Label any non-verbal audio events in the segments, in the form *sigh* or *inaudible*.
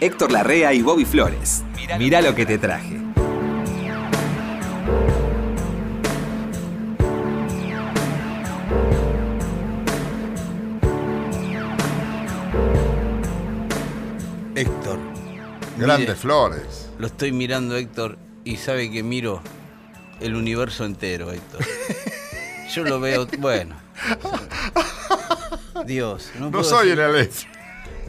Héctor Larrea y Bobby Flores. Mirá lo que te traje. Héctor. Grandes mire, flores. Lo estoy mirando, Héctor, y sabe que miro el universo entero, Héctor. *laughs* Yo lo veo, bueno. *laughs* Dios, no, No puedo soy el decir- Aleph.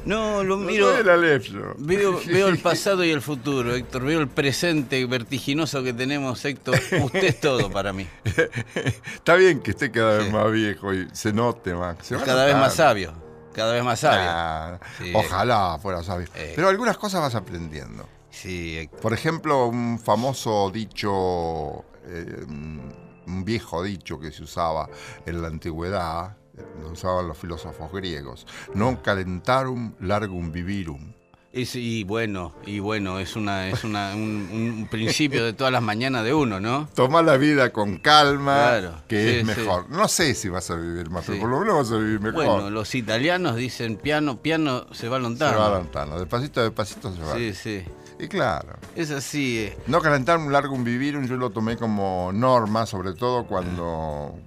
No, lo miro. Aleph. Veo, *laughs* veo el pasado y el futuro, Héctor. Veo el presente vertiginoso que tenemos, Héctor. Usted es todo para mí. *laughs* Está bien que esté cada vez Sí. más viejo y se note más. Se Cada vez más sabio. Cada vez más sabio. Ah, Sí. Ojalá fuera sabio. Eh. Pero algunas cosas vas aprendiendo. Sí, Héctor. Por ejemplo, un famoso dicho, eh, un viejo dicho que se usaba en la antigüedad, lo usaban los filósofos griegos, non calentarum largum vivirum. Es- y bueno, y bueno, es una, es una, un, un principio de todas las mañanas de uno, ¿no? Toma la vida con calma, Claro, que sí, es sí. mejor. No sé si vas a vivir más, Sí. pero por lo menos vas a vivir mejor. Bueno, los italianos dicen piano, piano, se va se lontano. va adelantando, despacito, despacito se va. Sí, sí. Y claro, Es así. eh. no calentarum largum vivirum yo lo tomé como norma, sobre todo cuando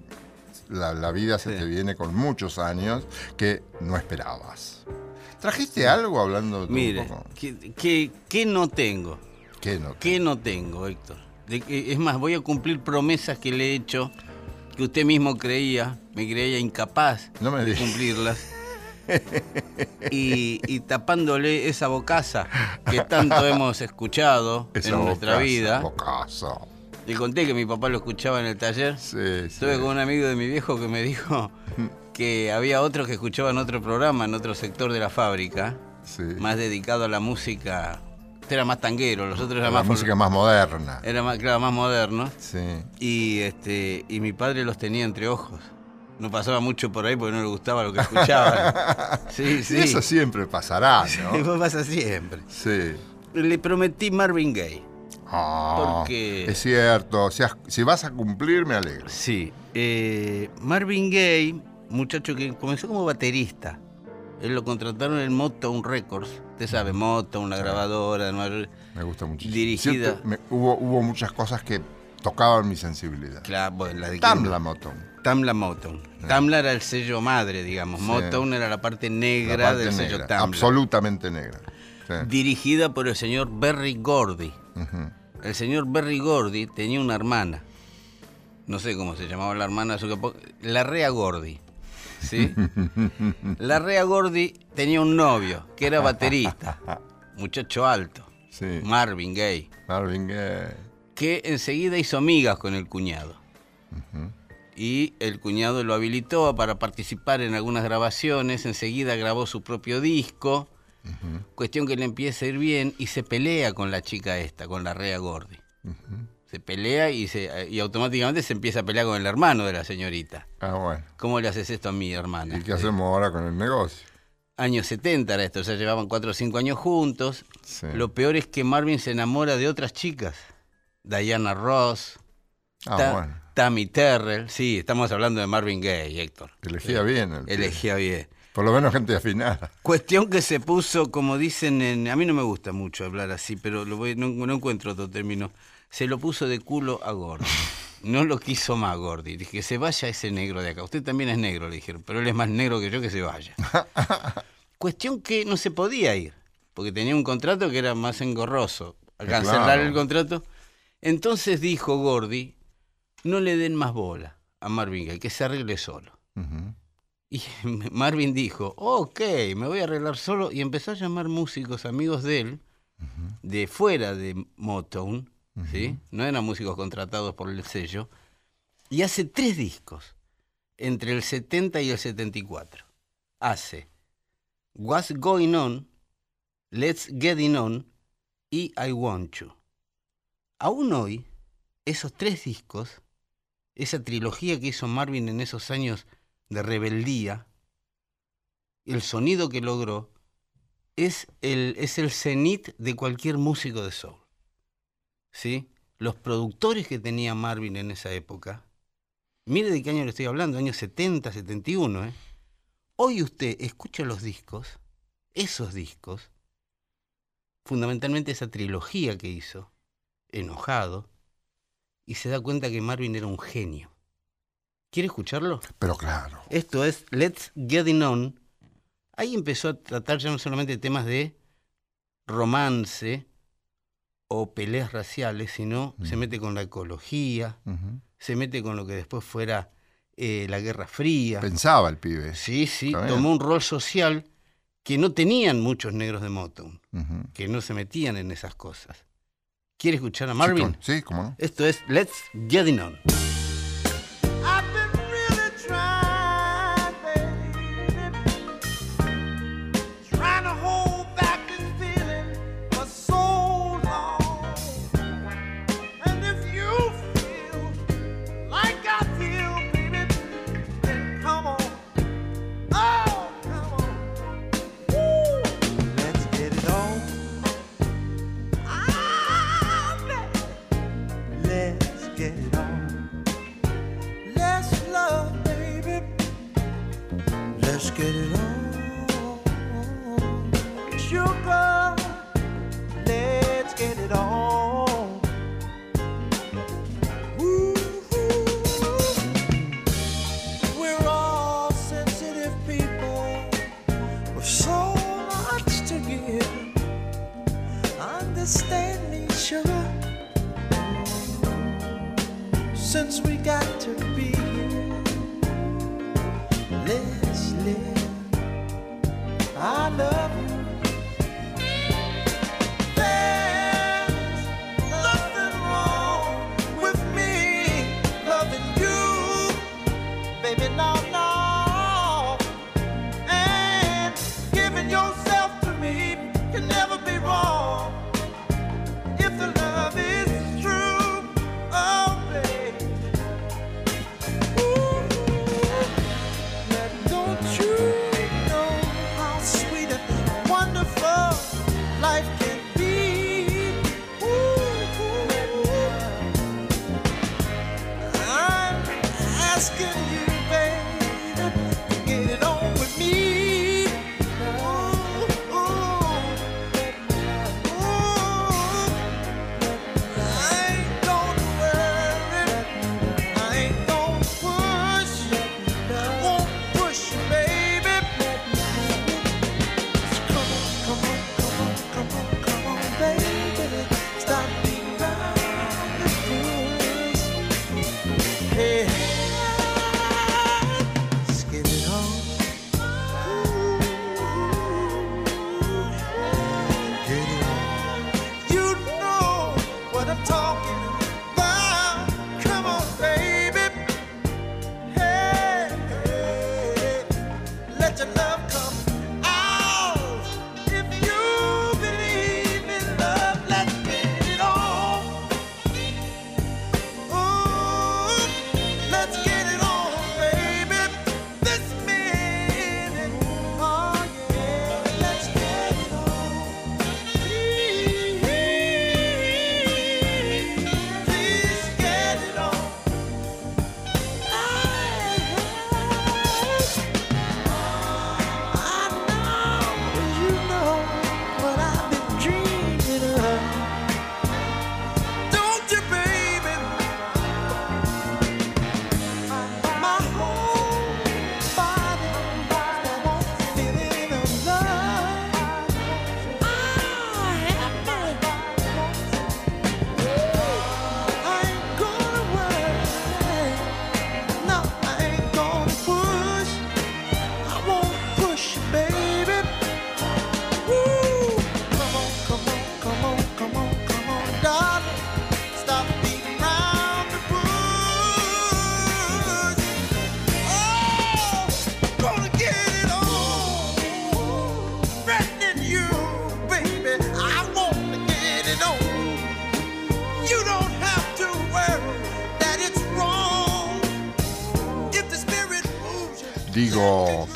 la, la vida se Sí. te viene con muchos años que no esperabas. ¿Trajiste algo hablando tú Mire, un poco? ¿qué, qué, qué no tengo? ¿Qué no? ¿Qué no tengo, Héctor? De es más, voy a cumplir promesas que le he hecho que usted mismo creía, me creía incapaz No me de cumplirlas. *laughs* Y, y tapándole esa bocaza que tanto *laughs* hemos escuchado Esa en nuestra bocaza, vida. bocaza. Le conté que mi papá lo escuchaba en el taller. Sí, sí. Estuve con un amigo de mi viejo que me dijo *laughs* que había otros que escuchaban otro programa en otro sector de la fábrica, Sí. más dedicado a la música. Este era más tanguero, los otros la eran más, música más moderna. era más, claro, más moderno. Sí. Y este y mi padre los tenía entre ojos. No pasaba mucho por ahí porque no le gustaba lo que escuchaban. Sí, *laughs* sí. Y eso siempre pasará, ¿no? *laughs* Eso pasa siempre. Sí. Le prometí Marvin Gaye. Ah, Porque- Es cierto. Si, has- si vas a cumplir, me alegro. Sí. eh, Marvin Gaye, muchacho que comenzó como baterista. Él lo contrataron en Motown Records. Usted sabe, Motown, una grabadora. de Nueva York. Me gusta muchísimo. Dirigida. Siempre me- hubo, hubo muchas cosas que tocaban mi sensibilidad. Claro, bueno, la de Tamla Motown. Tamla Motown. Tamla era el sello madre, digamos. Sí. Motown era la parte La negra parte del sello Tamla. Absolutamente negra. Sí. Dirigida por el señor Berry Gordy. Ujú. El señor Berry Gordy tenía una hermana. No sé cómo se llamaba la hermana. su capo- La Rea Gordy. ¿Sí? *laughs* La Rea Gordy tenía un novio que era baterista. *laughs* Muchacho alto. Sí. Marvin Gaye. Marvin Gaye. Que enseguida hizo migas con el cuñado. Y el cuñado lo habilitó para participar en algunas grabaciones. Enseguida grabó su propio disco. Cuestión que le empieza a ir bien y se pelea con la chica esta, con la Rea Gordy. Se pelea y, se, y automáticamente se empieza a pelear con el hermano de la señorita. Ah, bueno. ¿Cómo le haces esto a mi hermana? ¿Y qué hacemos ahora con el negocio? Años 70 era esto, o sea, llevaban 4 o 5 años juntos. Sí. Lo peor es que Marvin se enamora de otras chicas. Diana Ross, Ah, Ta- bueno. Tammy Terrell. Sí, estamos hablando de Marvin Gaye, Héctor. Elegía bien. el. Elegía bien. Por lo menos gente afinada. Cuestión que se puso, como dicen en... A mí no me gusta mucho hablar así, pero lo voy, no, no encuentro otro término. Se lo puso de culo a Gordy. No lo quiso más Gordy. Dije, que se vaya ese negro de acá. Usted también es negro, le dijeron, pero él es más negro que yo, que se vaya. *laughs* Cuestión que no se podía ir, porque tenía un contrato que era más engorroso. Al cancelar claro. el contrato. Entonces dijo Gordy, no le den más bola a Marvin Gaye, que se arregle solo. Y *laughs* Marvin dijo, ok, me voy a arreglar solo y empezó a llamar músicos amigos de él, de fuera de Motown, ¿sí? No eran músicos contratados por el sello, y hace tres discos, entre el 70 y el 74. Hace What's Going On, Let's Get It On y I Want You. Aún hoy, esos tres discos, esa trilogía que hizo Marvin en esos años de rebeldía, el sonido que logró es el, es el cenit de cualquier músico de soul. ¿Sí? Los productores que tenía Marvin en esa época, mire de qué año le estoy hablando, años 70, 71, ¿eh? Hoy usted escucha los discos, esos discos, fundamentalmente esa trilogía que hizo, enojado, y se da cuenta que Marvin era un genio. ¿Quiere escucharlo? Pero claro. Esto es Let's Get It On. Ahí empezó a tratar ya no solamente temas de romance o peleas raciales, sino se mete con la ecología, se mete con lo que después fuera eh, la Guerra Fría. Pensaba el pibe. Sí, sí, Está bien. tomó un rol social que no tenían muchos negros de Motown, que no se metían en esas cosas. ¿Quiere escuchar a Marvin? Sí, cómo no. Esto es Let's Get It On. Get it on. Sugar, let's get it on. Ooh, we're all sensitive people with so much to give. Understand me, sugar since we got to be here. Live. I love you.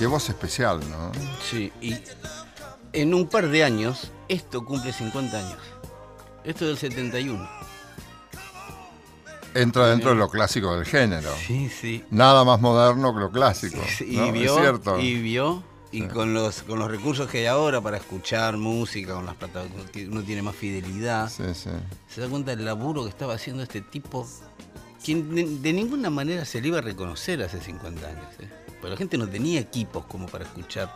Qué voz especial, ¿no? Sí, y en un par de años, esto cumple 50 años. Esto es del 71. Entra dentro de lo clásico del género. Sí, sí. Nada más moderno que lo clásico. Y ¿no? vio, Es cierto. y vio Y con los con los recursos que hay ahora para escuchar música, con las plataformas, que uno tiene más fidelidad, Sí, sí. se da cuenta del laburo que estaba haciendo este tipo, quien de, de ninguna manera se le iba a reconocer hace 50 años. ¿eh? Porque la gente no tenía equipos como para escuchar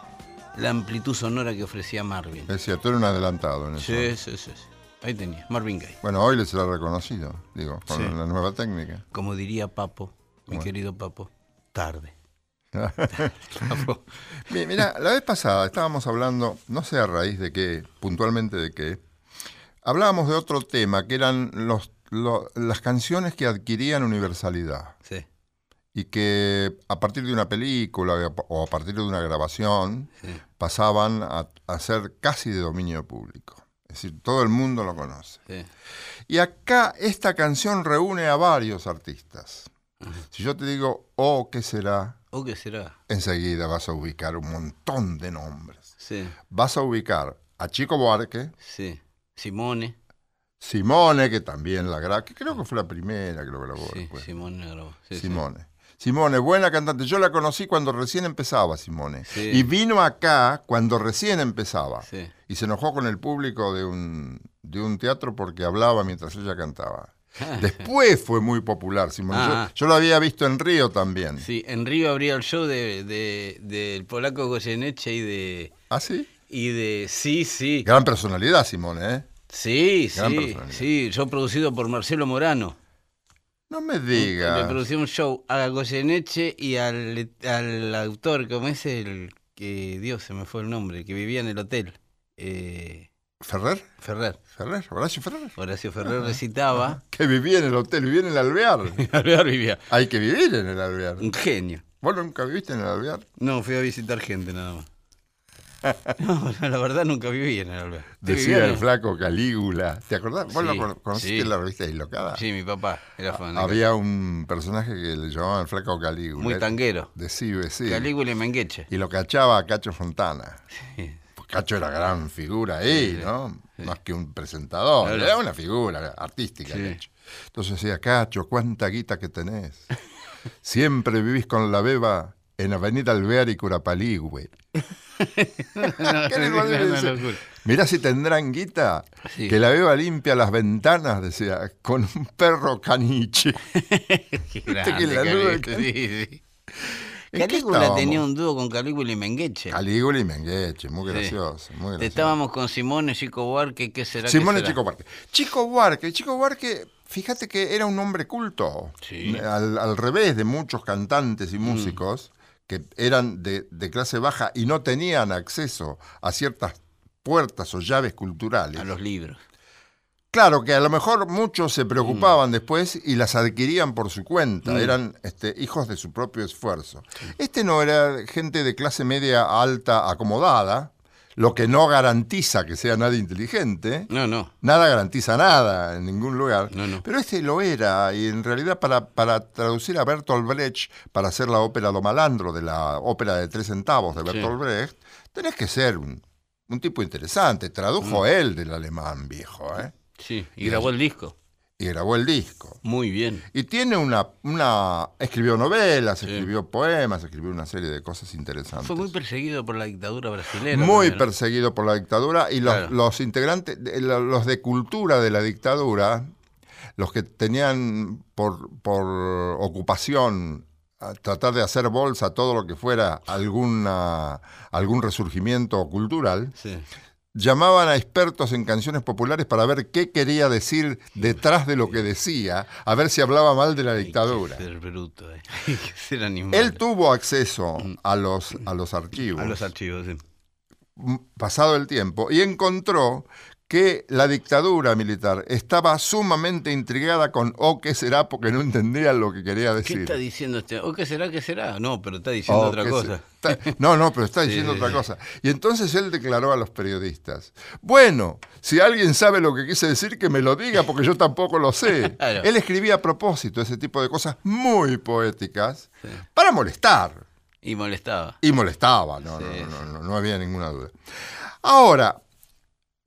la amplitud sonora que ofrecía Marvin. Es cierto, era un adelantado en eso. Sí, sí, sí, sí. Ahí tenía, Marvin Gaye. Bueno, hoy le será reconocido, digo, con Sí. la nueva técnica. Como diría Papo, mi Bueno. querido Papo, tarde. *laughs* Mi- Mira, la vez pasada estábamos hablando, no sé a raíz de qué, puntualmente de qué, hablábamos de otro tema, que eran los, lo- las canciones que adquirían universalidad Sí, y que a partir de una película o a partir de una grabación sí. pasaban a, a ser casi de dominio público. Es decir, todo el mundo lo conoce. sí. Y acá esta canción reúne a varios artistas. Si yo te digo, oh, ¿qué será? ¿O qué será? Enseguida vas a ubicar un montón de nombres. Sí, Vas a ubicar a Chico Buarque, sí. Simone. Simone, que también la grabó, que creo que fue la primera que lo grabó Sí, después. Simone grabó. Sí, sí. Simone. Buena cantante. Yo la conocí cuando recién empezaba Simone. Sí. Y vino acá cuando recién empezaba. Sí. Y se enojó con el público de un, de un teatro porque hablaba mientras ella cantaba. *laughs* Después fue muy popular Simone. Yo- Ah. yo, lo había visto en Río también. Sí, en Río habría el show de, de- del polaco Goyeneche y de. ¿Ah, sí? Y de. Sí, sí. Gran personalidad, Simone, ¿eh? Sí, Gran sí. personalidad. Sí, yo producido por Marcelo Morano. No me Le digas. producí un show a Goyeneche y al, al autor, como es el que. Dios, se me fue el nombre, el que vivía en el hotel. Eh, ¿Ferrer? Ferrer. ¿Ferrer? ¿Horacio Ferrer? Horacio Ferrer recitaba. *laughs* Que vivía en el hotel, vivía en el alvear. *laughs* Alvear vivía. Hay que vivir en el alvear. Un genio. ¿Vos nunca viviste en el alvear? No, fui a visitar gente nada más. *laughs* No, la verdad nunca viví en el. ¿Usted Decía en el flaco Calígula. ¿Te acordás? ¿Vos Sí, lo cono- conociste sí. la revista Dislocada? Sí, mi papá era fan. de Había un personaje que le llamaban el flaco Calígula. Muy tanguero. De Cibe, sí. Calígula y Mengueche. Y lo cachaba a Cacho Fontana. Sí. Pues Cacho era gran figura ahí, ¿no? Más que un presentador. Claro. Era una figura artística, Sí. Cacho. Entonces decía, Cacho, ¿cuánta guita que tenés? Siempre vivís con la beba en Avenida Alvear y Curapalí, güey. *laughs* ¿Qué. Mirá si tendrán guita, Sí. que la beba limpia las ventanas, decía, con un perro caniche. *laughs* Qué grande, que la Calígula, tenía un dúo con Calígula y Mengueche. Calígula y Mengueche, muy Sí. gracioso, muy gracioso. Estábamos con Simone, Chico Buarque, ¿qué será? Simone será? Chico Buarque. Chico Buarque, Chico Buarque, fíjate que era un hombre culto. Sí. Al, al revés de muchos cantantes y músicos que eran de, de clase baja y no tenían acceso a ciertas puertas o llaves culturales. A los libros. Claro que a lo mejor muchos se preocupaban Mm. después y las adquirían por su cuenta, eran este, hijos de su propio esfuerzo. Este no era gente de clase media alta acomodada, lo que no garantiza que sea nadie inteligente. No, no. Nada garantiza nada en ningún lugar. No, no. Pero este lo era, y en realidad para, para traducir a Bertolt Brecht, para hacer la ópera Do Malandro, de la ópera de tres centavos de Sí. Bertolt Brecht, tenés que ser un, un tipo interesante. Tradujo Mm. él del alemán viejo, ¿eh? Sí, y Y grabó el disco. Y grabó el disco. Muy bien. Y tiene una, una... Escribió novelas, Sí. escribió poemas, escribió una serie de cosas interesantes. Fue muy perseguido por la dictadura brasileña. Muy perseguido por la dictadura y los, Claro. los integrantes, los de cultura de la dictadura, los que tenían por, por ocupación a tratar de hacer bolsa todo lo que fuera alguna, algún resurgimiento cultural, Sí. Llamaban a expertos en canciones populares para ver qué quería decir detrás de lo que decía, a ver si hablaba mal de la dictadura. Hay que ser bruto, eh. *laughs* Hay que ser animal. Él tuvo acceso a los, a los archivos. A los archivos, sí. m- pasado el tiempo y encontró que la dictadura militar estaba sumamente intrigada con o qué será porque no entendía lo que quería ¿Qué decir. está diciendo este? ¿O qué será? ¿Qué será? No, pero está diciendo O otra qué cosa. se- está- no, no, pero está diciendo sí, otra sí. cosa. Y entonces él declaró a los periodistas, bueno, si alguien sabe lo que quise decir, que me lo diga, porque yo tampoco lo sé. *laughs* Claro. Él escribía a propósito ese tipo de cosas muy poéticas para molestar. Y molestaba. Y molestaba, no, no, no, no, no había ninguna duda. Ahora,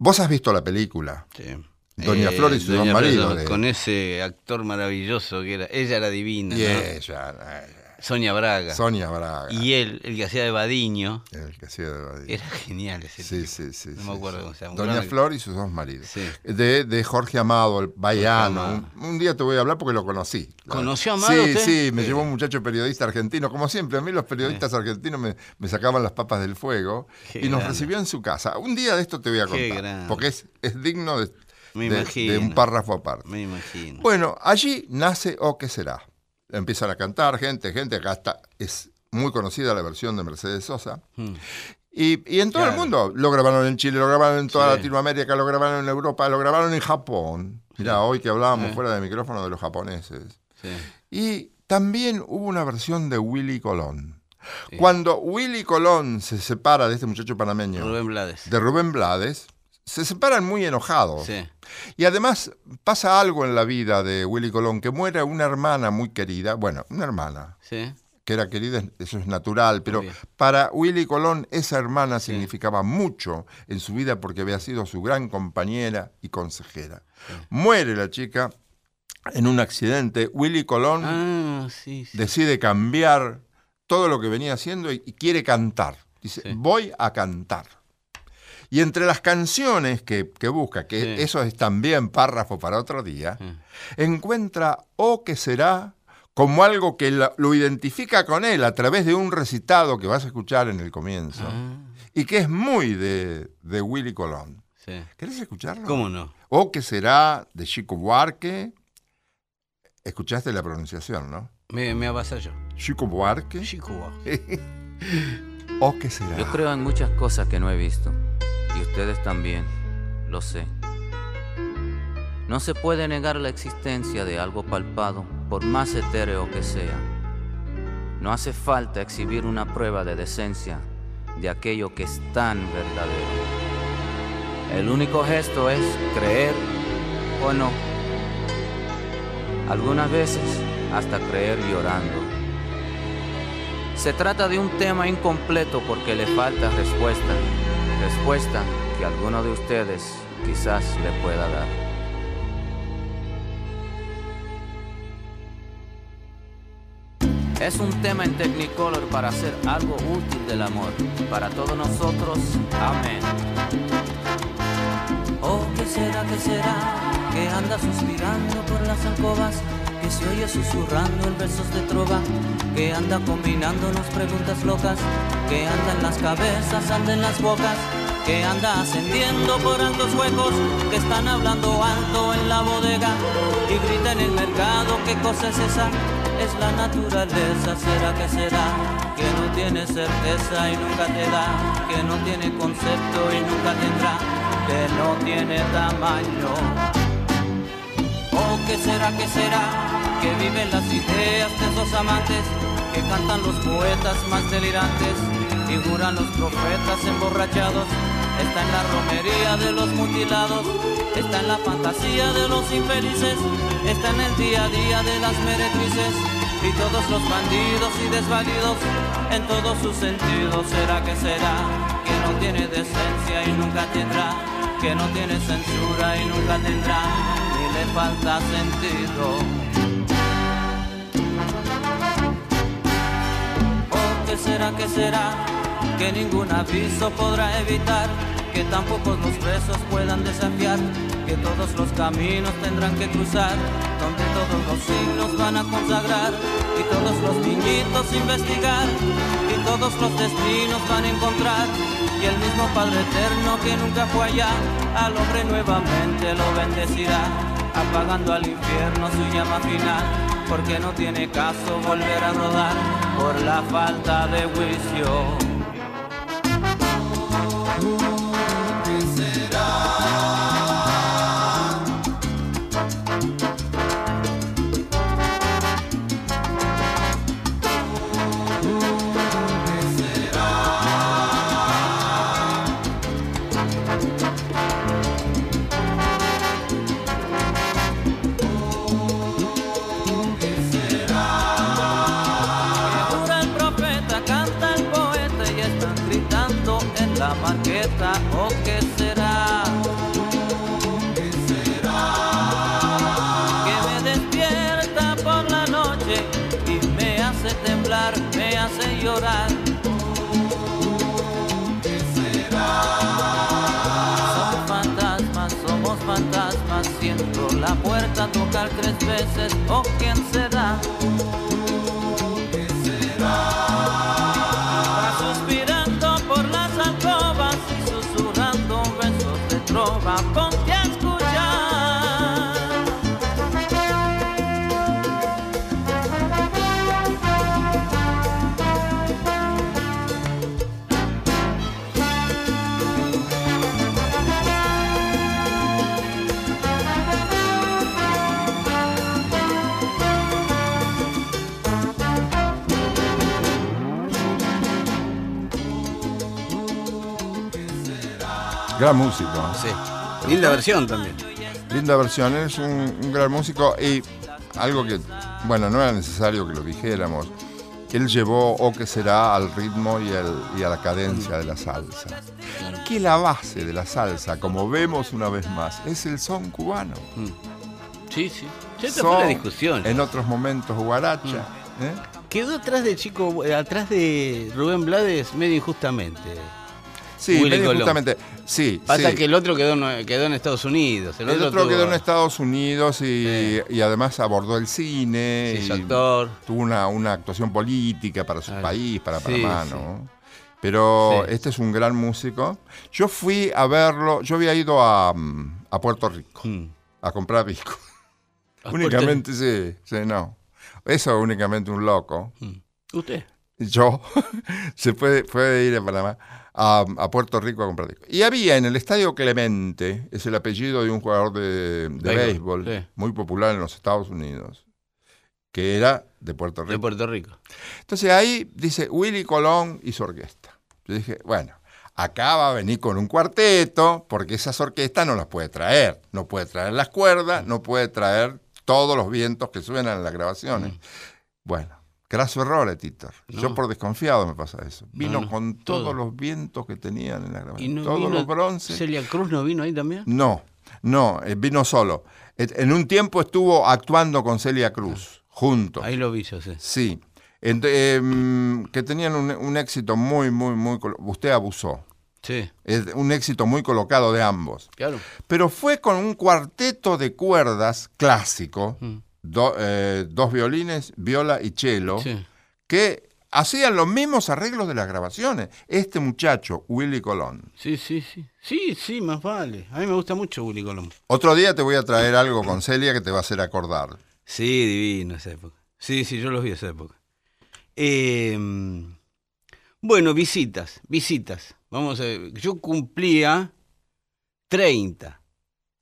vos has visto la película. Sí. Doña Flor y su Doña don marido Flor, Con ese actor maravilloso que era. Ella era divina. Y ¿no? ella, eh, Sonia Braga. Sonia Braga. Y él, el que hacía de Badiño, El que hacía de Badía. era genial ese Sí, tipo. sí, sí. No sí, me acuerdo sí. cómo se llama. Doña Gran- Flor y sus dos maridos. Sí. De, de Jorge Amado, el baiano. Un, un día te voy a hablar porque lo conocí. ¿Conoció a Amado Sí, usted? sí, me llevó un muchacho periodista argentino. Como siempre, a mí los periodistas argentinos me, me sacaban las papas del fuego Qué y nos recibió en su casa. Un día de esto te voy a Qué contar. grande. Porque es, es digno de, Me de- imagino. de un párrafo aparte. Me imagino. Bueno, allí nace O qué será. Empiezan a cantar gente, gente, acá está, es muy conocida la versión de Mercedes Sosa. Mm. Y, y en todo el mundo, lo grabaron en Chile, lo grabaron en toda Sí. Latinoamérica, lo grabaron en Europa, lo grabaron en Japón. Mirá, hoy que hablábamos Sí. fuera de micrófono de los japoneses. Sí. Y también hubo una versión de Willy Colón. Cuando Willy Colón se separa de este muchacho panameño, Rubén Blades. de Rubén Blades, se separan muy enojados. Sí. Y además pasa algo en la vida de Willy Colón, que muere una hermana muy querida, bueno, una hermana Sí. que era querida, eso es natural, pero para Willy Colón esa hermana significaba mucho en su vida porque había sido su gran compañera y consejera. Muere la chica en un accidente, Willy Colón Ah, decide cambiar todo lo que venía haciendo y, y quiere cantar. Dice, voy a cantar. Y entre las canciones que, que busca, que Sí. eso es también párrafo para otro día, Sí. encuentra O que será como algo que la- lo identifica con él a través de un recitado que vas a escuchar en el comienzo Ah, y que es muy de, de Willy Colón. sí. ¿Querés escucharlo? ¿Cómo no? O que será de Chico Buarque. Escuchaste la pronunciación, ¿no? Me, me avasalló. Chico Buarque. Chico, guau. *laughs* ¿O qué será? Yo creo en muchas cosas que no he visto. Y ustedes también, lo sé. No se puede negar la existencia de algo palpado, por más etéreo que sea. No hace falta exhibir una prueba de decencia de aquello que es tan verdadero. El único gesto es creer o no. Algunas veces hasta creer llorando. Se trata de un tema incompleto porque le falta respuesta. Respuesta que alguno de ustedes quizás le pueda dar. Es un tema en Technicolor para hacer algo útil del amor. Para todos nosotros, amén. Oh, ¿qué será, qué será? Que anda suspirando por las alcobas, que se oye susurrando en versos de trova, que anda combinándonos preguntas locas, que anda en las cabezas, anda en las bocas, que anda ascendiendo por altos huecos, que están hablando alto en la bodega y grita en el mercado, ¿qué cosa es esa? Es la naturaleza, será que será, que no tiene certeza y nunca te da, que no tiene concepto y nunca tendrá, que no tiene tamaño. Oh, ¿qué será, qué será? Que viven las ideas de esos amantes, que cantan los poetas más delirantes, figuran los profetas emborrachados, está en la romería de los mutilados, está en la fantasía de los infelices, está en el día a día de las meretrices y todos los bandidos y desvalidos en todos sus sentidos. ¿Será que será? Que no tiene decencia y nunca tendrá, que no tiene censura y nunca tendrá, falta sentido. ¿qué será, qué será? Que ningún aviso podrá evitar, que tampoco los presos puedan desafiar, que todos los caminos tendrán que cruzar, donde todos los signos van a consagrar, y todos los niñitos investigar, y todos los destinos van a encontrar, y el mismo Padre Eterno que nunca fue allá, al hombre nuevamente lo bendecirá, apagando al infierno su llama final, porque no tiene caso volver a rodar por la falta de juicio. Tres veces. ¿O quién será? Va suspirando por las alcobas y susurrando besos de trova. Gran músico. Sí. Linda versión también. Linda versión, es un, un gran músico y algo que, bueno, no era necesario que lo dijéramos. Él llevó O que será al ritmo y, el- y a la cadencia de la salsa. Que la base de la salsa, como vemos una vez más, es el son cubano. Sí, sí. Ya esta Son, fue la discusión. En otros momentos guaracha. ¿eh? Quedó atrás de Chico, eh, atrás de Rubén Blades medio injustamente. Sí, Willy justamente. Sí, Pasa sí. que el otro quedó, quedó en Estados Unidos. El, El otro tuvo- quedó en Estados Unidos y, Sí. y además abordó el cine. Hizo y actor. Tuvo una, una actuación política para su país, para sí, Panamá, sí. ¿no? Pero Sí. este es un gran músico. Yo fui a verlo, yo había ido a, mm, a Puerto Rico Mm. a comprar disco. *laughs* ¿A únicamente, sí, sí, no. Eso únicamente un loco. Mm. ¿Usted? Yo *laughs* se puede, puede ir a Panamá, a, a Puerto Rico a comprar discos. Y había en el Estadio Clemente, es el apellido de un jugador de, de Béisbol, béisbol, sí. muy popular en los Estados Unidos, que era de Puerto De Rico. Puerto Rico. Entonces ahí dice Willy Colón y su orquesta. Yo dije, bueno, acá va a venir con un cuarteto, porque esas orquestas no las puede traer. No puede traer las cuerdas, no puede traer todos los vientos que suenan en las grabaciones. Bueno, graso error, Titor. Yo por desconfiado me pasa eso. Vino no, con todo. todos los vientos que tenían en la ¿Y grabación. no todos vino los bronces. Celia Cruz no vino ahí también? No, no, eh, vino solo. En un tiempo estuvo actuando con Celia Cruz, juntos. Ahí lo vi yo, sí. Sí. Em, que tenían un, un éxito muy, muy, muy... Usted abusó. Sí, Es un éxito muy colocado de ambos. claro. Pero fue con un cuarteto de cuerdas clásico, Mm. Do- eh, dos violines, viola y cello, Sí. que hacían los mismos arreglos de las grabaciones. Este muchacho, Willy Colón. Sí, sí, sí. Sí, sí, más vale. A mí me gusta mucho Willy Colón. Otro día te voy a traer algo con Celia que te va a hacer acordar. Sí, divino esa época. Sí, sí, yo los vi esa época. Eh, bueno, visitas, visitas. Vamos a ver. Yo cumplía 30.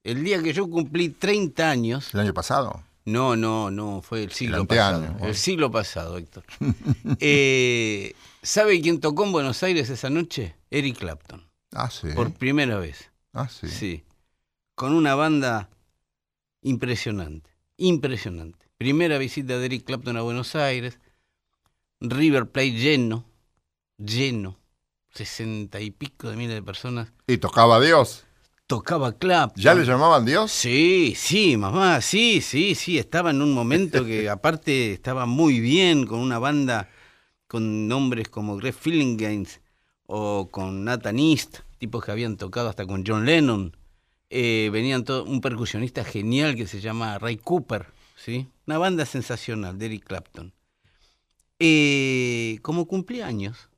El día que yo cumplí 30 años. ¿El año pasado? No, no, no, fue el siglo pasado. bueno. El siglo pasado, Héctor. *laughs* Eh, ¿Sabe quién tocó en Buenos Aires esa noche? Eric Clapton. Ah, sí. Por primera vez. Ah, sí. Sí. Con una banda impresionante. Impresionante. Primera visita de Eric Clapton a Buenos Aires. River Plate lleno. Lleno. Sesenta y pico de miles de personas. Y tocaba Dios. Tocaba Clapton. ¿Ya le llamaban Dios? Sí, sí, mamá, sí, sí, sí. Estaba en un momento que *laughs* aparte estaba muy bien con una banda con nombres como Greg Games o con Nathan East, tipos que habían tocado hasta con John Lennon. Eh, venían todo, un percusionista genial que se llama Ray Cooper, ¿sí? Una banda sensacional de Eric Clapton. Eh, como cumpleaños,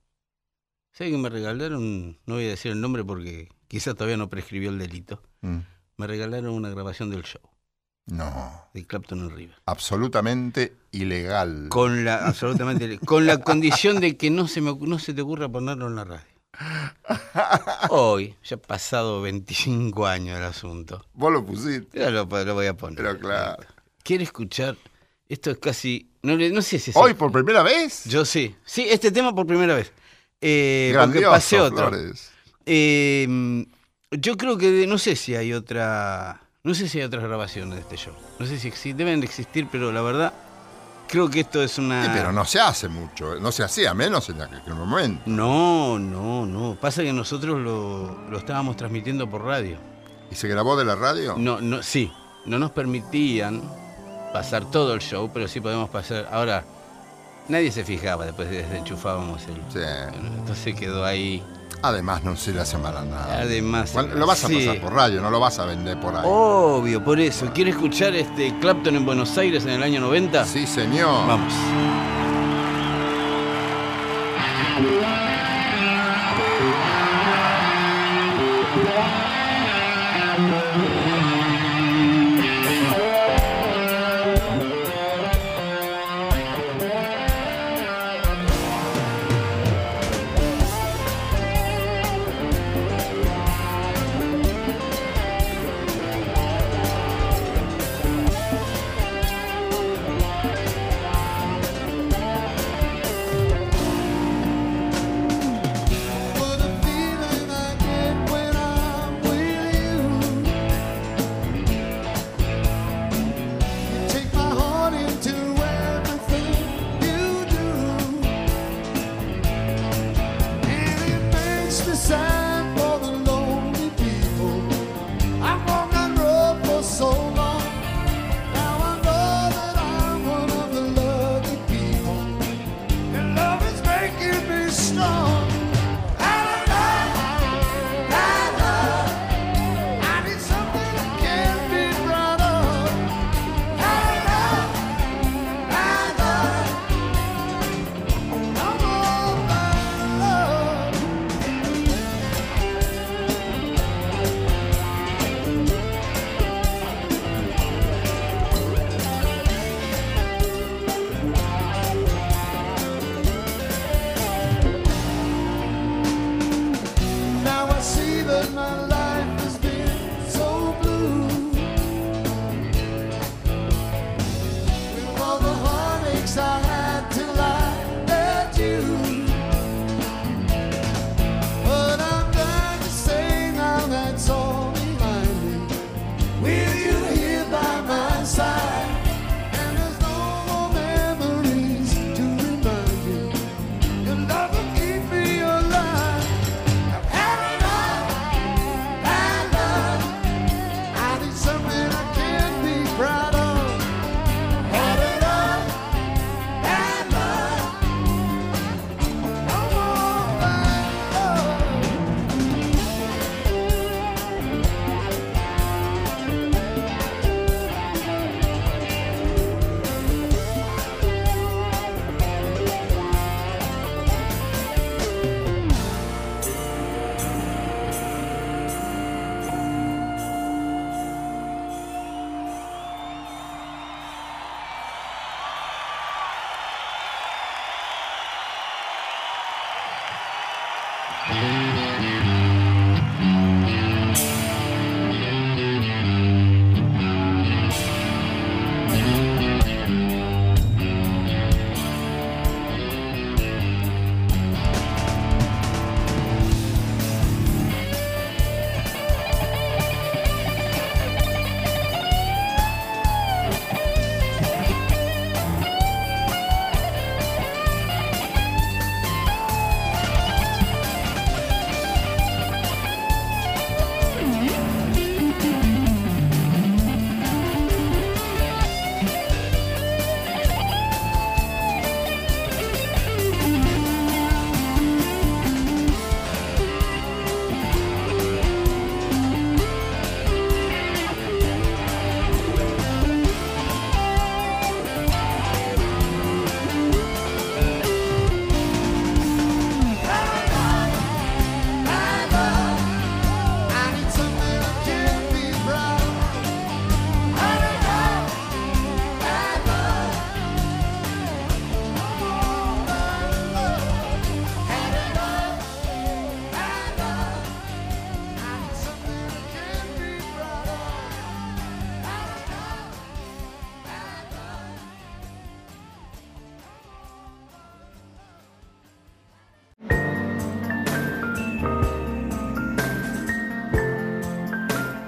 ¿sabe que me regalaron? No voy a decir el nombre porque quizás todavía no prescribió el delito Mm, me regalaron una grabación del show No, de Clapton en River. absolutamente ilegal. Con la, absolutamente, con la condición de que no se, me, no se te ocurra ponerlo en la radio. *laughs* Hoy, ya ha pasado 25 años el asunto. Vos lo pusiste. Ya lo, lo voy a poner. Pero claro. ¿Quiere escuchar? Esto es casi. No, no sé si es. ¿Hoy por primera vez? Yo sí. Sí, este tema por primera vez. Eh, porque pasé otro. Flores. Eh, yo creo que no sé si hay otra. No sé si hay otras grabaciones de este show. No sé si exi- deben de existir, pero la verdad creo que esto es una. Sí, pero no se hace mucho. No se hacía menos en aquel momento. No, no, no. Pasa que nosotros lo, lo estábamos transmitiendo por radio. ¿Y se grabó de la radio? No, no, sí. No nos permitían pasar todo el show, pero sí podemos pasar. Ahora, Nadie se fijaba después de desenchufábamos el. Sí. Entonces quedó ahí. Además, no se le hace mal a nada. Además. Bueno, lo vas a sí. pasar por radio, no lo vas a vender por ahí. Obvio, por eso. ¿Quiere escuchar este Clapton en Buenos Aires en el año 90? Sí, señor. Vamos.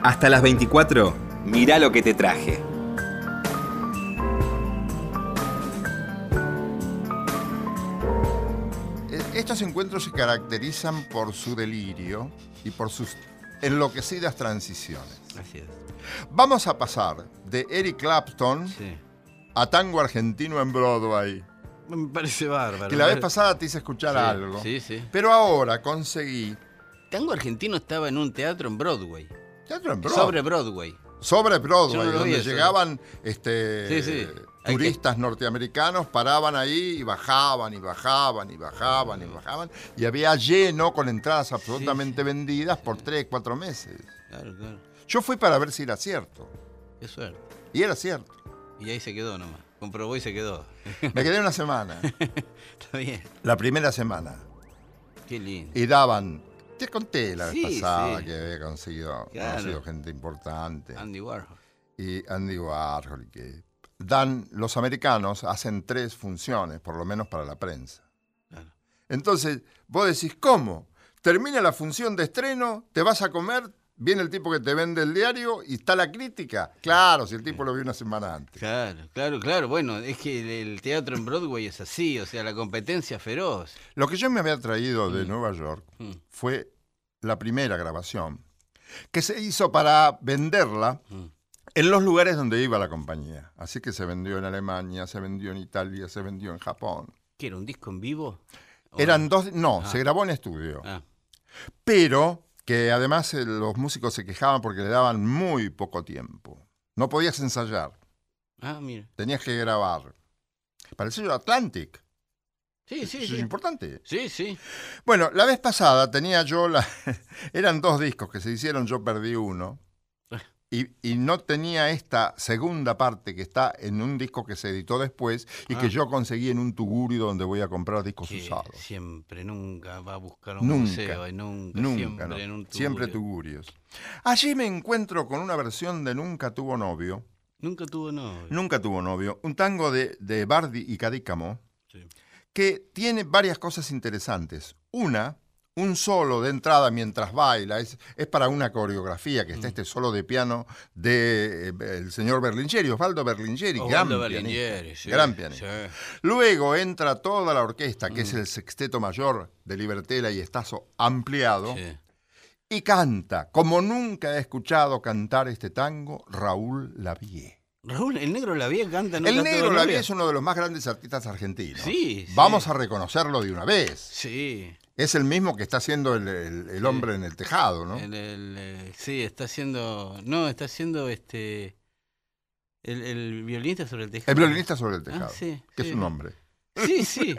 Hasta las 24, mirá lo que te traje. Eh, Estos encuentros se caracterizan por su delirio y por sus enloquecidas transiciones. Así es. Vamos a pasar de Eric Clapton Sí. a tango argentino en Broadway. Me parece bárbaro. Que la vez pasada te hice escuchar Sí, algo. Sí, sí. Pero ahora conseguí. Tango argentino estaba en un teatro en Broadway. Teatro en Broadway. Sobre Broadway. sobre Broadway, no donde eso. llegaban este, Sí, sí. Hay turistas norteamericanos, paraban ahí y bajaban y bajaban y bajaban y bajaban. Y había lleno con entradas absolutamente vendidas por tres, cuatro meses. Claro, claro. Yo fui para ver si era cierto. Qué suerte. Y era cierto. Y ahí se quedó nomás. Comprobó y se quedó. *laughs* Me quedé una semana, *laughs* Está bien. la primera semana. Qué lindo. Y daban. Te conté la vez pasada sí. que había conseguido, Claro. conocido gente importante. Andy Warhol. y Andy Warhol, que dan, los americanos hacen tres funciones, por lo menos para la prensa. Claro. Entonces, vos decís, ¿cómo? Termina la función de estreno, te vas a comer, viene el tipo que te vende el diario y está la crítica. Claro, si el tipo lo vio una semana antes. Claro, claro, claro. Bueno, es que el, teatro en Broadway es así, o sea, la competencia feroz. Lo que yo me había traído de Nueva York Mm. fue la primera grabación, que se hizo para venderla Mm. en los lugares donde iba la compañía. Así que se vendió en Alemania, se vendió en Italia, se vendió en Japón. ¿Qué era un disco en vivo? ¿O Eran dos, no, Ah. se grabó en estudio. Ah, Pero que además eh, los músicos se quejaban porque le daban muy poco tiempo. No podías ensayar, ah, mira. tenías que grabar. Para el sello Atlantic. Sí, sí, Eso es sí. importante. Sí, sí. Bueno, la vez pasada tenía yo la. *laughs* Eran dos discos que se hicieron, yo perdí uno. Y, y no tenía esta segunda parte que está en un disco que se editó después y Ah. que yo conseguí en un tugurio donde voy a comprar discos Que usados. siempre, nunca va a buscar un Nunca, museo y nunca, Nunca, siempre no. en un Siempre tugurio. tugurios. Allí me encuentro con una versión de Nunca tuvo novio. Nunca tuvo novio. Nunca tuvo novio. Un tango de, de Bardi y Cadícamo Sí. que tiene varias cosas interesantes. Una, un solo de entrada mientras baila, es, es para una coreografía, que Mm. está este solo de piano del de, eh, señor Berlingeri, Osvaldo Berlingeri, gran Osvaldo pianista, Berlingeri, sí, gran pianista. sí. Luego entra toda la orquesta, que es Mm. el sexteto mayor de Libertela y Estazo ampliado, Sí. y canta, como nunca he escuchado cantar este tango, Raúl Lavie. Raúl, el negro Lavie canta Nunca El negro. Lavie es uno de los más grandes artistas argentinos. Sí. Vamos a reconocerlo de una vez. Sí. Es el mismo que está haciendo el, el- el hombre en el tejado, ¿no? El- eh, sí, está haciendo. No, está haciendo este. El, violinista sobre el tejado. El violinista sobre el Ah, tejado, sí, que sí. es un hombre. Sí, sí.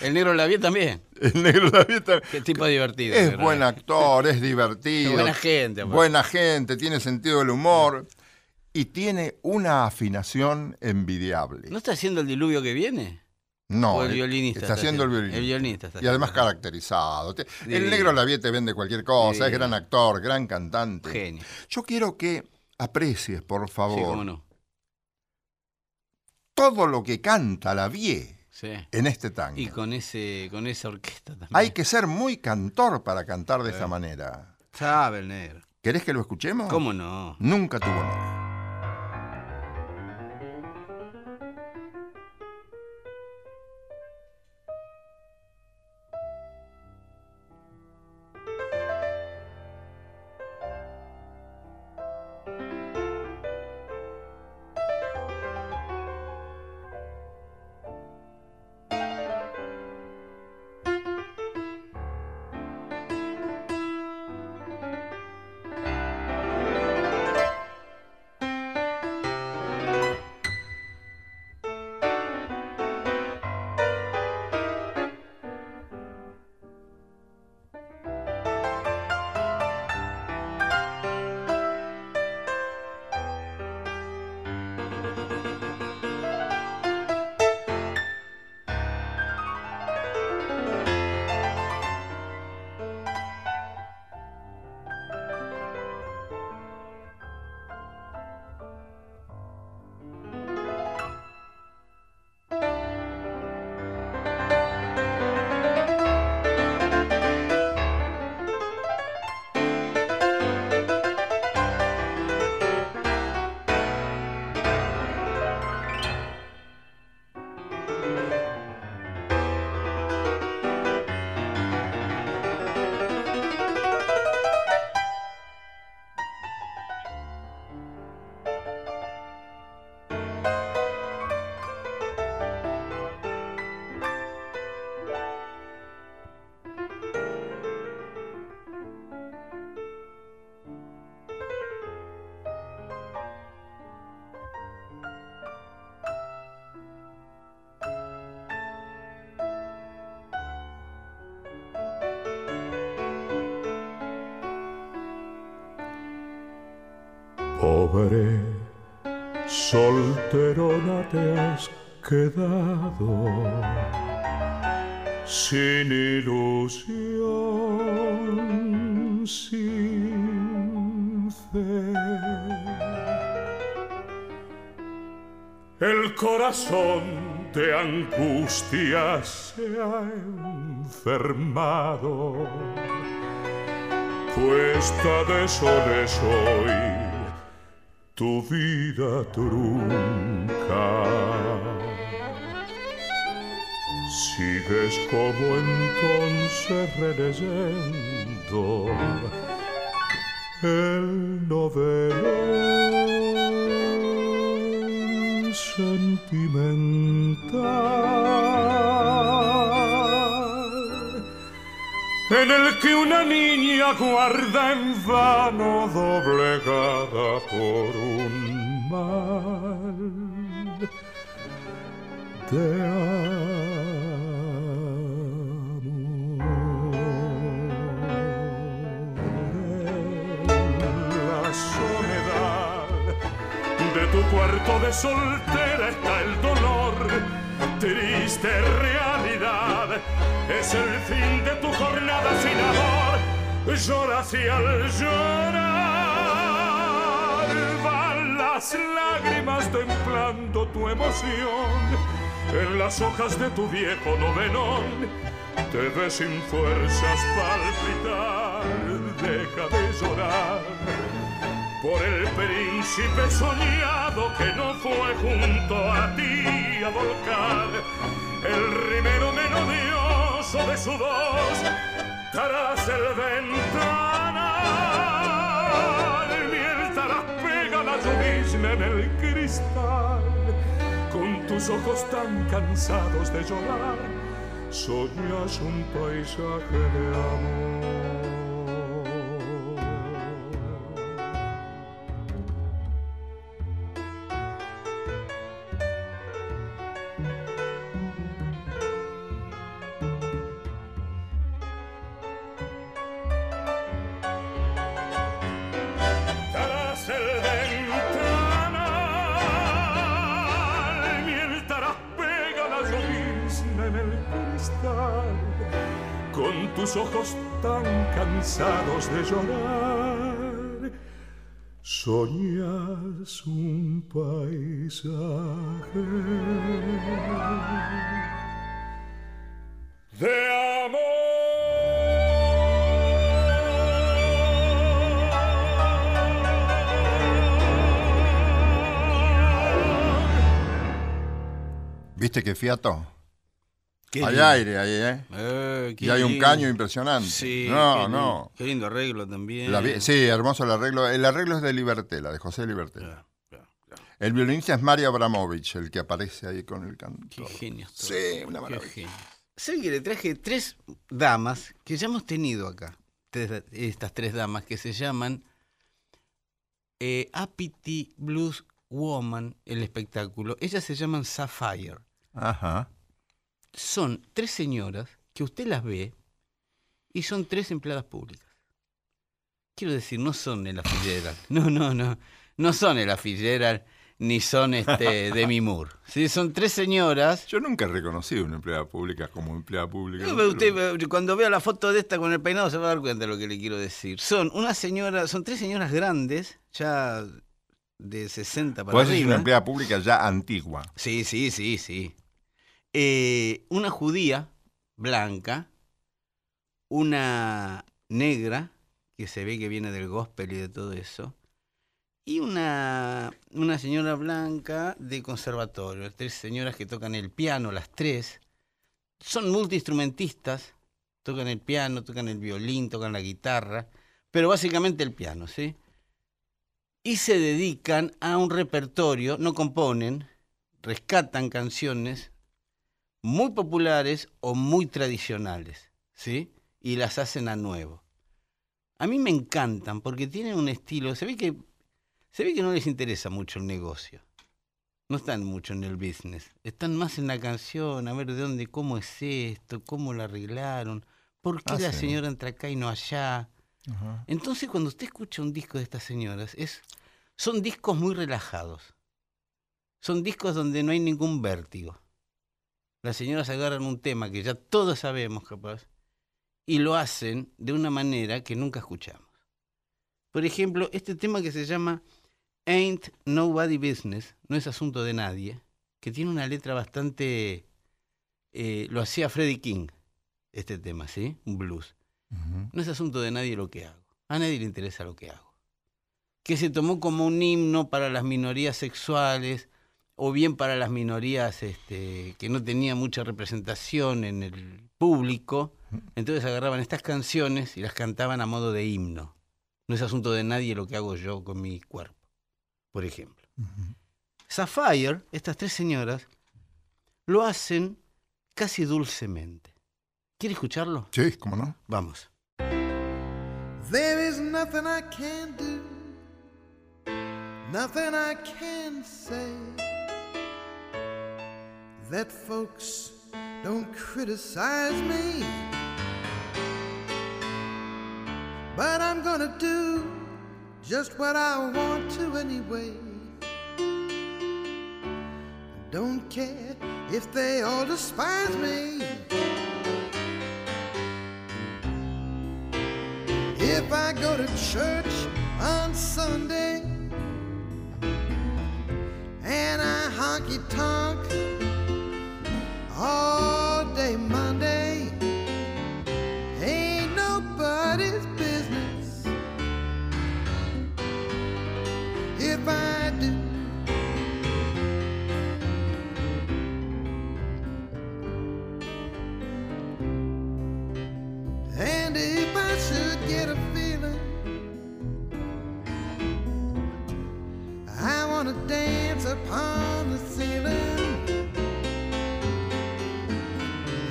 El negro Lavie también. El negro Lavie también. Qué tipo divertido. Es buen actor, es divertido. Es buena gente, aparte. Buena gente, tiene sentido del humor y tiene una afinación envidiable. ¿No está haciendo el diluvio que viene? No, o el él violinista Está haciendo el violinista. El violinista está Y además caracterizado. Te- El negro Lavie te vende cualquier cosa, es gran actor, gran cantante. Genio. Yo quiero que aprecies, por favor, Sí, cómo no. todo lo que canta Lavie Sí. en este tango. Y con ese, con esa orquesta también. Hay que ser muy cantor para cantar de esa manera. Sabe el negro. ¿Querés que lo escuchemos? ¿Cómo no? Nunca tuvo novio. Pobre solterona te has quedado sin ilusión, sin fe. El corazón de angustia se ha enfermado, puesta de soles hoy tu vida trunca. Sigues como entonces releyendo el novelón sentimental en el que una niña guarda en vano doblegada por un mal de amor. La soledad de tu cuarto de soltera está el dolor, triste realidad. Es el fin de tu jornada sin amor. Lloras y al llorar van las lágrimas templando tu emoción. En las hojas de tu viejo novenón te ves sin fuerzas palpitar. Deja de llorar por el príncipe soñado que no fue junto a ti a volcar el rimero melodioso de su voz tras el ventanal mientras pega la llovizna en el cristal. Con tus ojos tan cansados de llorar soñas un paisaje de amor soñas un paisaje de ¿Viste qué fiato? Qué Hay lindo. aire ahí, ¿eh? Eh, qué Y hay un caño impresionante. Sí, No, qué lindo. no. Qué lindo arreglo también. La sí, hermoso el arreglo. El arreglo es de Libertela, de José Libertela. Claro, claro, claro. El violinista es Mario Abramovich, el que aparece ahí con el Qué cantor. genios. todos. Sí, una Qué maravilla. ¿Sabe que le traje tres damas que ya hemos tenido acá? Tres- estas tres damas que se llaman eh, Apity Blues Woman, el espectáculo. Ellas se llaman Sapphire. Ajá. Son tres señoras que usted las ve y son tres empleadas públicas. Quiero decir, no son el Fitzgerald. No, no, no. No son el Fitzgerald ni son este *laughs* Demi Moore. Sí, son tres señoras Yo nunca he reconocido una empleada pública como empleada pública. No, pero usted, cuando vea la foto de esta con el peinado se va a dar cuenta de lo que le quiero decir. Son una señora, son tres señoras grandes, ya de 60 para Pues es arriba. una empleada pública ya antigua. Sí, sí, sí, sí. Eh, una judía blanca, una negra, que se ve que viene del gospel y de todo eso, y una, una señora blanca de conservatorio. Tres señoras que tocan el piano, las tres. Son multiinstrumentistas, tocan el piano, tocan el violín, tocan la guitarra, pero básicamente el piano, ¿sí? Y se dedican a un repertorio, no componen, rescatan canciones muy populares o muy tradicionales, ¿sí? Y las hacen a nuevo. A mí me encantan porque tienen un estilo, se ve que se ve que no les interesa mucho el negocio. No están mucho en el business, están más en la canción, a ver de dónde, cómo es esto, cómo lo arreglaron, por qué Ah, la sí. señora entra acá y no allá. Entonces, cuando usted escucha un disco de estas señoras, es Son discos muy relajados. Son discos donde no hay ningún vértigo. Las señoras agarran un tema que ya todos sabemos, capaz, y lo hacen de una manera que nunca escuchamos. Por ejemplo, este tema que se llama Ain't Nobody Business, no es asunto de nadie, que tiene una letra bastante... eh, lo hacía Freddie King, este tema, ¿sí? Un blues. No es asunto de nadie lo que hago. A nadie le interesa lo que hago. Que se tomó como un himno para las minorías sexuales o bien para las minorías este, que no tenían mucha representación en el público. Entonces agarraban estas canciones y las cantaban a modo de himno. No es asunto de nadie lo que hago yo con mi cuerpo, por ejemplo. Sapphire, estas tres señoras, lo hacen casi dulcemente. ¿Quiere escucharlo? Sí, ¿cómo no? Vamos. There is nothing I can do, nothing I can say that folks don't criticize me. But I'm gonna do just what I want to anyway. Don't care if they all despise me. If I go to church on Sunday and I honky tonk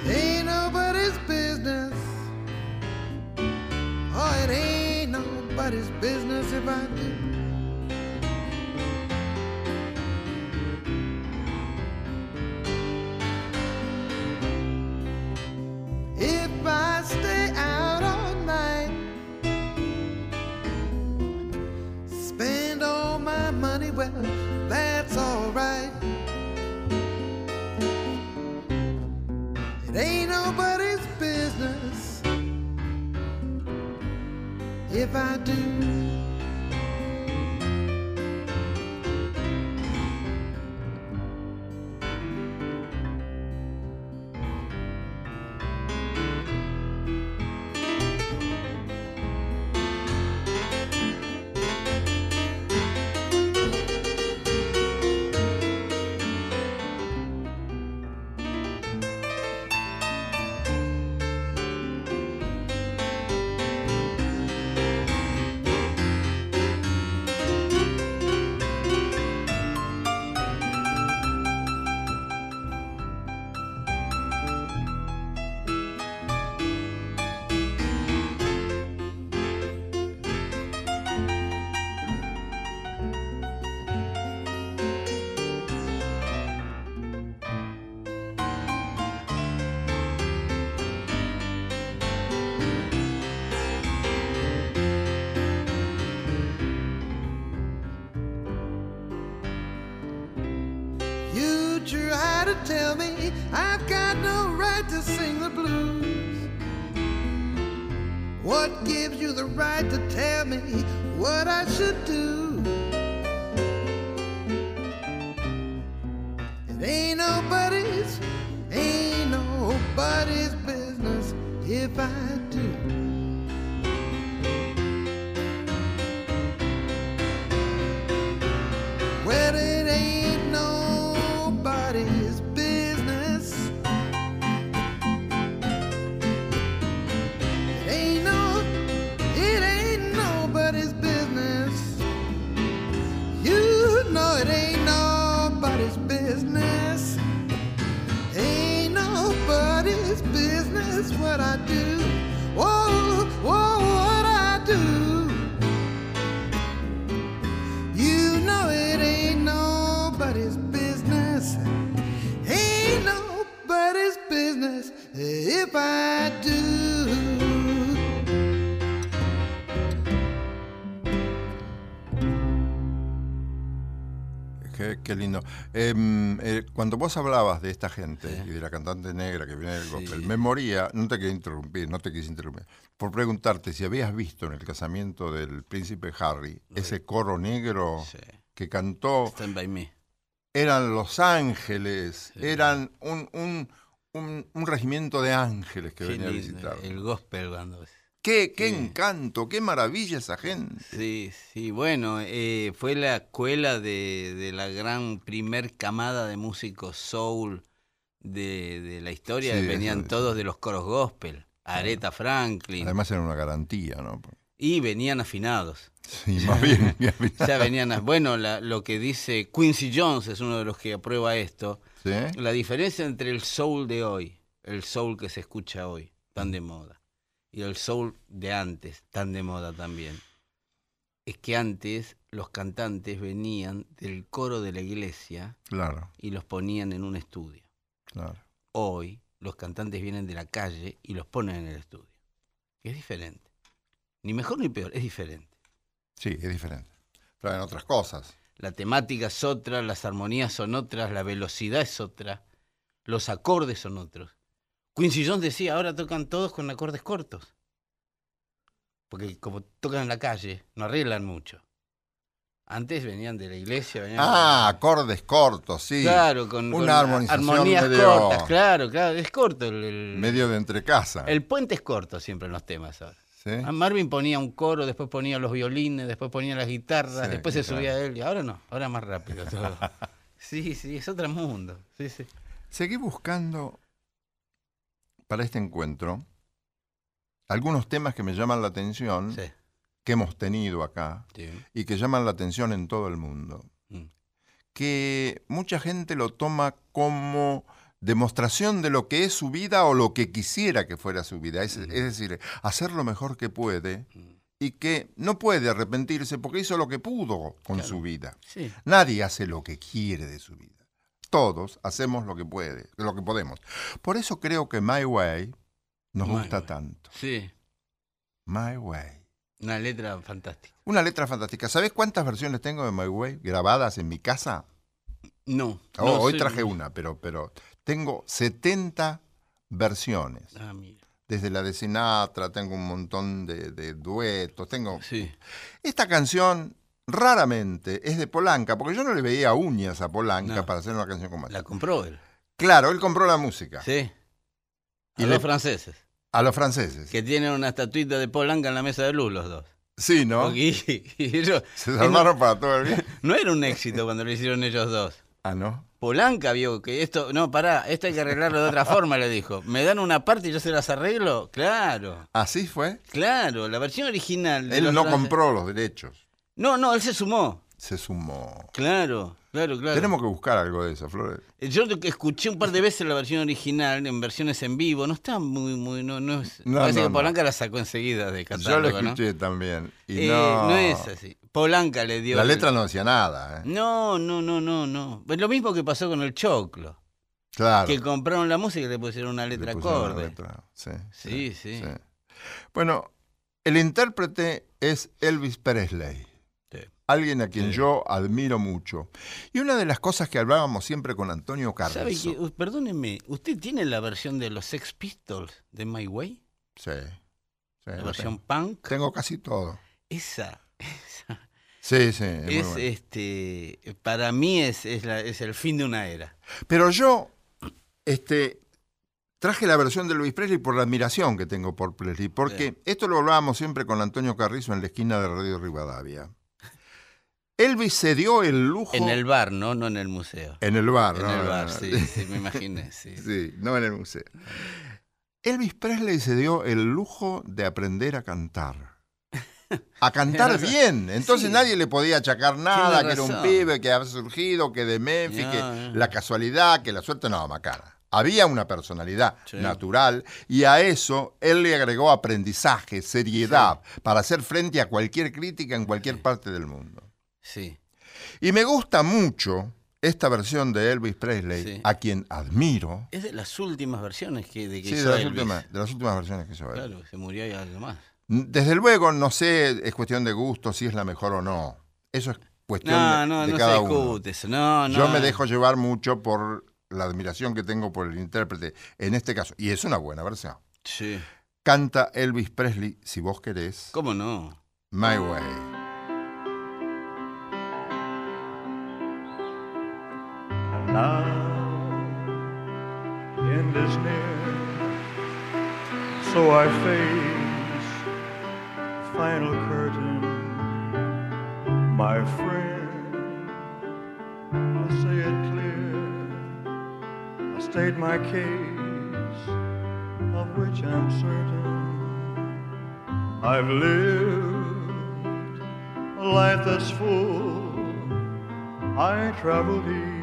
Ain't nobody's business. Oh, it ain't nobody's business if I do. You try to tell me I've got no right to sing the blues. What gives you the right to tell me what I should do? It ain't nobody's, ain't nobody's business if I do. What I do. Qué lindo. Em, eh, cuando vos hablabas de esta gente y de la cantante negra que viene del gospel, me moría, no te quería interrumpir, no te quise interrumpir, por preguntarte si habías visto en el casamiento del príncipe Harry ese coro negro Sí. que cantó, Stand by me. eran los ángeles, eran un, un, un- un regimiento de ángeles que venía a visitar. El gospel cuando... Qué, qué encanto, qué maravilla esa gente. Sí, sí, bueno, eh, fue la escuela de, de la gran primer camada de músicos soul de, de la historia. Sí, Venían eso- todos de los coros gospel. Aretha Franklin. Además era una garantía, ¿no? y venían afinados. Sí, más bien. *laughs* Ya venían, a- bueno, la- lo que dice Quincy Jones es uno de los que aprueba esto. ¿Sí? La diferencia entre el soul de hoy, el soul que se escucha hoy, tan de moda, y el soul de antes, tan de moda también, es que antes los cantantes venían del coro de la iglesia Claro, y los ponían en un estudio. claro. Hoy los cantantes vienen de la calle y los ponen en el estudio. Es diferente. Ni mejor ni peor, es diferente. Sí, es diferente. Traen otras cosas. La temática es otra, las armonías son otras, la velocidad es otra, los acordes son otros. Quincy Jones decía, ahora tocan todos con acordes cortos. Porque como tocan en la calle, no arreglan mucho. Antes venían de la iglesia, venían Ah, acordes cortos, sí. claro, con, una con armonización armonías medio- cortas, claro, claro, es corto el, el- Medio de entrecasa. el puente es corto siempre en los temas ahora. ¿sí? Ah, Marvin ponía un coro, después ponía los violines, después ponía las guitarras, Sí, después se claro. subía él, y ahora no, ahora más rápido todo. *laughs* sí, sí, es otro mundo. Sí, sí. Seguí buscando para este encuentro algunos temas que me llaman la atención, Sí, que hemos tenido acá sí. y que llaman la atención en todo el mundo. Mm. Que mucha gente lo toma como demostración de lo que es su vida o lo que quisiera que fuera su vida. Es, es decir, hacer lo mejor que puede y que no puede arrepentirse porque hizo lo que pudo con su vida. Sí, Nadie hace lo que quiere de su vida. Todos hacemos lo que puede, lo que podemos. Por eso creo que My Way nos My gusta Way. tanto. sí. My Way. Una letra fantástica. Una letra fantástica. ¿Sabes cuántas versiones tengo de My Way grabadas en mi casa? No. Oh, no hoy traje una, pero, pero tengo 70 versiones. Ah, mira. Desde la de Sinatra, tengo un montón de, de duetos. Tengo... Sí, Esta canción raramente es de Polanca, porque yo no le veía uñas a Polanca No. para hacer una canción como esta. la compró él. Claro, él compró la música. Sí. Y Y le- los franceses, A los franceses. que tienen una estatuita de Polanca en la mesa de luz los dos. Sí, ¿no? Porque- y- y ellos- *laughs* Se armaron para todo el bien. *laughs* no era un éxito cuando lo hicieron ellos dos. Ah, ¿no? Polanca vio que esto, no, pará, esto hay que arreglarlo de otra forma, le dijo. ¿Me dan una parte y yo se las arreglo? Claro, ¿Así fue? claro, la versión original. de Él no franceses- compró los derechos. No, no, él se sumó. Se sumó. Claro, claro, claro. Tenemos que buscar algo de eso, Flores. Yo que escuché un par de veces la versión original, en versiones en vivo, no está muy, muy, no, no es. No, parece no, que no. Polanca la sacó enseguida de Yo catálogo, lo ¿no? escuché también. Y Eh, no, no es así. Polanca le dio. La el- letra no decía nada. ¿eh? No, no, no, no, no. Es lo mismo que pasó con el Choclo. Claro. Que compraron la música y le pusieron una Le letra pusieron la acorde. letra, Sí, Sí, sí. Bueno, el intérprete es Elvis Presley. Alguien a quien Sí. yo admiro mucho. Y una de las cosas que hablábamos siempre con Antonio ¿Sabe Carrizo. que, uh, perdóneme, ¿usted tiene la versión de los Sex Pistols de My Way? Sí. sí, La versión tengo. punk. Tengo casi todo. Esa, *laughs* esa Sí, sí. es muy es, bueno. este, para mí es, es, la- es el fin de una era. Pero yo este, traje la versión de Elvis Presley por la admiración que tengo por Presley. Porque esto lo hablábamos siempre con Antonio Carrizo en la esquina de Radio Rivadavia. Elvis se dio el lujo En el bar, ¿no? No en el museo. en el bar. En ¿no? el bar, sí, sí, me imaginé, sí. *laughs* Sí, no en el museo. Elvis Presley se dio el lujo de aprender a cantar. A cantar *laughs* bien. Entonces Sí. nadie le podía achacar nada, que era un pibe, que había surgido, que de Memphis, No, que la casualidad, que la suerte, no, macana. Había una personalidad Sí. natural y a eso él le agregó aprendizaje, seriedad, para hacer frente a cualquier crítica en cualquier parte del mundo. Sí, Y me gusta mucho esta versión de Elvis Presley, Sí. a quien admiro. es de las últimas versiones que, de que Sí, de las, Elvis. últimas, de las últimas versiones que hizo él. Claro, se murió y algo más. Desde luego, no sé, es cuestión de gusto si es la mejor o no. Eso es cuestión No, de, no, de no cada uno. No, no. Yo me dejo llevar mucho por la admiración que tengo por el intérprete en este caso, y es una buena versión. Sí. Canta Elvis Presley, si vos querés, ¿Cómo no? My Way. Now, end is near, so I face the final curtain. My friend, I'll say it clear. I state my case, of which I'm certain. I've lived a life that's full. I traveled each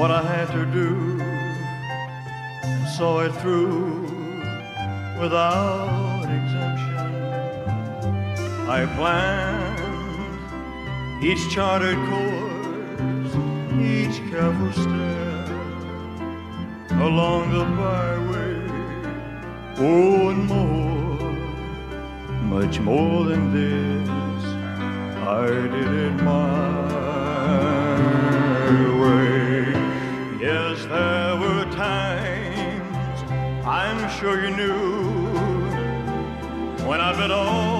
what I had to do and saw it through without exemption. I planned each charted course, each careful step along the byway. Oh, and more, much more than this, I did it my way. Sure you knew when I bit off